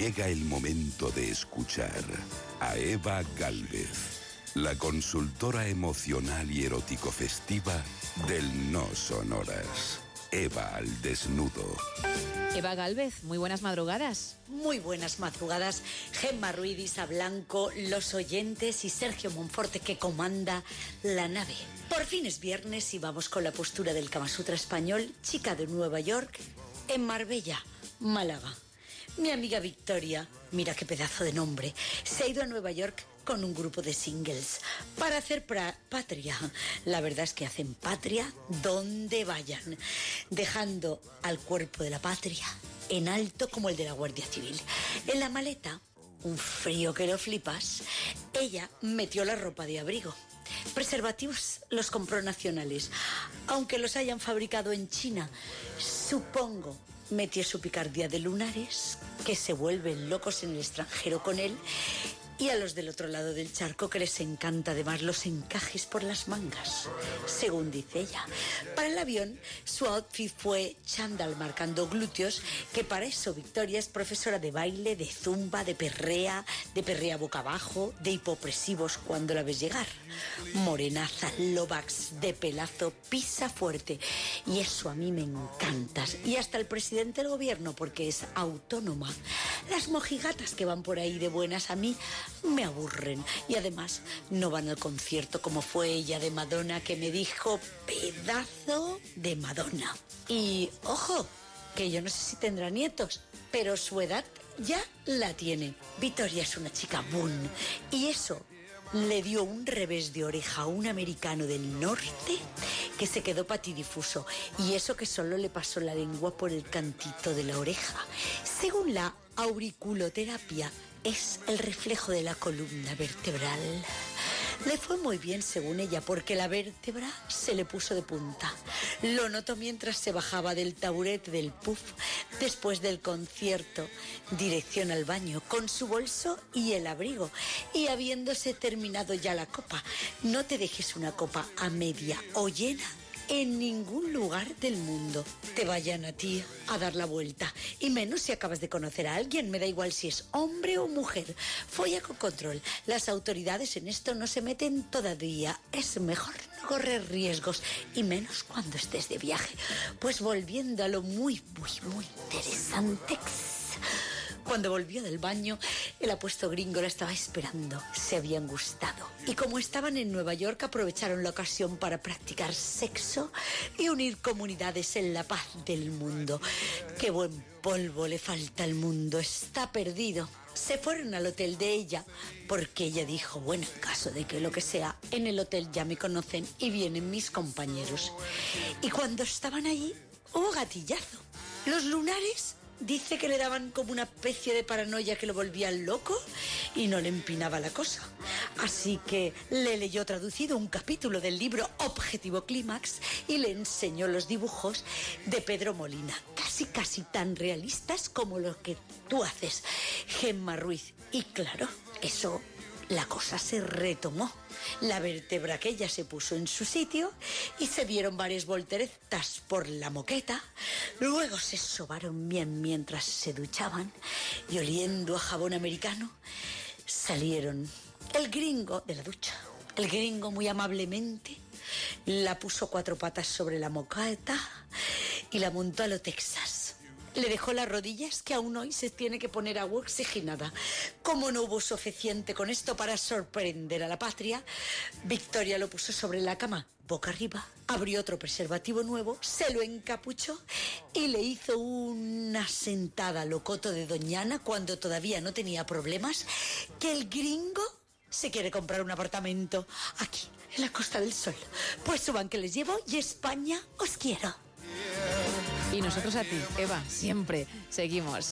Llega el momento de escuchar a Eva Galvez, la consultora emocional y erótico festiva del No Sonoras. Eva al desnudo. Eva Galvez, muy buenas madrugadas. Muy buenas madrugadas. Gemma Ruiz, Isa Blanco, los oyentes y Sergio Monforte que comanda la nave. Por fin es viernes y vamos con la postura del Kama Sutra español, chica de Nueva York, en Marbella, Málaga. Mi amiga Victoria, mira qué pedazo de nombre, se ha ido a Nueva York con un grupo de singles para hacer patria. La verdad es que hacen patria donde vayan, dejando al cuerpo de la patria en alto como el de la Guardia Civil. En la maleta, un frío que lo flipas, ella metió la ropa de abrigo. Preservativos los compró nacionales, aunque los hayan fabricado en China. Supongo metió su picardía de lunares, que se vuelven locos en el extranjero con él, y a los del otro lado del charco que les encanta además los encajes por las mangas, según dice ella. Para el avión, su outfit fue chandal marcando glúteos, que para eso Victoria es profesora de baile, de zumba, de perrea, de perrea boca abajo, de hipopresivos cuando la ves llegar. Morenaza, lobax, de pelazo, pisa fuerte. Y eso a mí me encanta. Y hasta el presidente del gobierno, porque es autónoma. Las mojigatas que van por ahí de buenas a mí me aburren y además no van al concierto como fue ella de Madonna que me dijo pedazo de Madonna. Y ojo, que yo no sé si tendrá nietos, pero su edad ya la tiene. Victoria es una chica boom y eso le dio un revés de oreja a un americano del norte que se quedó patidifuso y eso que solo le pasó la lengua por el cantito de la oreja. Según la auriculoterapia, es el reflejo de la columna vertebral. Le fue muy bien según ella porque la vértebra se le puso de punta. Lo notó mientras se bajaba del taburete del puff después del concierto, dirección al baño, con su bolso y el abrigo. Y habiéndose terminado ya la copa, no te dejes una copa a media o llena en ningún lugar del mundo te vayan a ti a dar la vuelta. Y menos si acabas de conocer a alguien. Me da igual si es hombre o mujer. Folla con control. Las autoridades en esto no se meten todavía. Es mejor no correr riesgos. Y menos cuando estés de viaje. Pues volviendo a lo muy, muy, muy interesante. Cuando volvió del baño, el apuesto gringo la estaba esperando. Se habían gustado. Y como estaban en Nueva York, aprovecharon la ocasión para practicar sexo y unir comunidades en la paz del mundo. Qué buen polvo le falta al mundo. Está perdido. Se fueron al hotel de ella porque ella dijo, bueno, en caso de que lo que sea, en el hotel ya me conocen y vienen mis compañeros. Y cuando estaban allí, hubo gatillazo. Los lunares dice que le daban como una especie de paranoia que lo volvía loco y no le empinaba la cosa. Así que le leyó traducido un capítulo del libro Objetivo Clímax y le enseñó los dibujos de Pedro Molina, casi casi tan realistas como los que tú haces, Gemma Ruiz. Y claro, eso la cosa se retomó. La vértebra que ella se puso en su sitio y se dieron varias volteretas por la moqueta. Luego se sobaron bien mientras se duchaban y oliendo a jabón americano salieron el gringo de la ducha. El gringo muy amablemente la puso cuatro patas sobre la moqueta y la montó a lo Texas. Le dejó las rodillas que aún hoy se tiene que poner agua oxigenada. Como no hubo suficiente con esto para sorprender a la patria, Victoria lo puso sobre la cama, boca arriba, abrió otro preservativo nuevo, se lo encapuchó y le hizo una sentada locoto de Doñana cuando todavía no tenía problemas, que el gringo se quiere comprar un apartamento aquí, en la Costa del Sol. Pues suban que les llevo y España os quiero. Y nosotros a ti, Eva, siempre seguimos.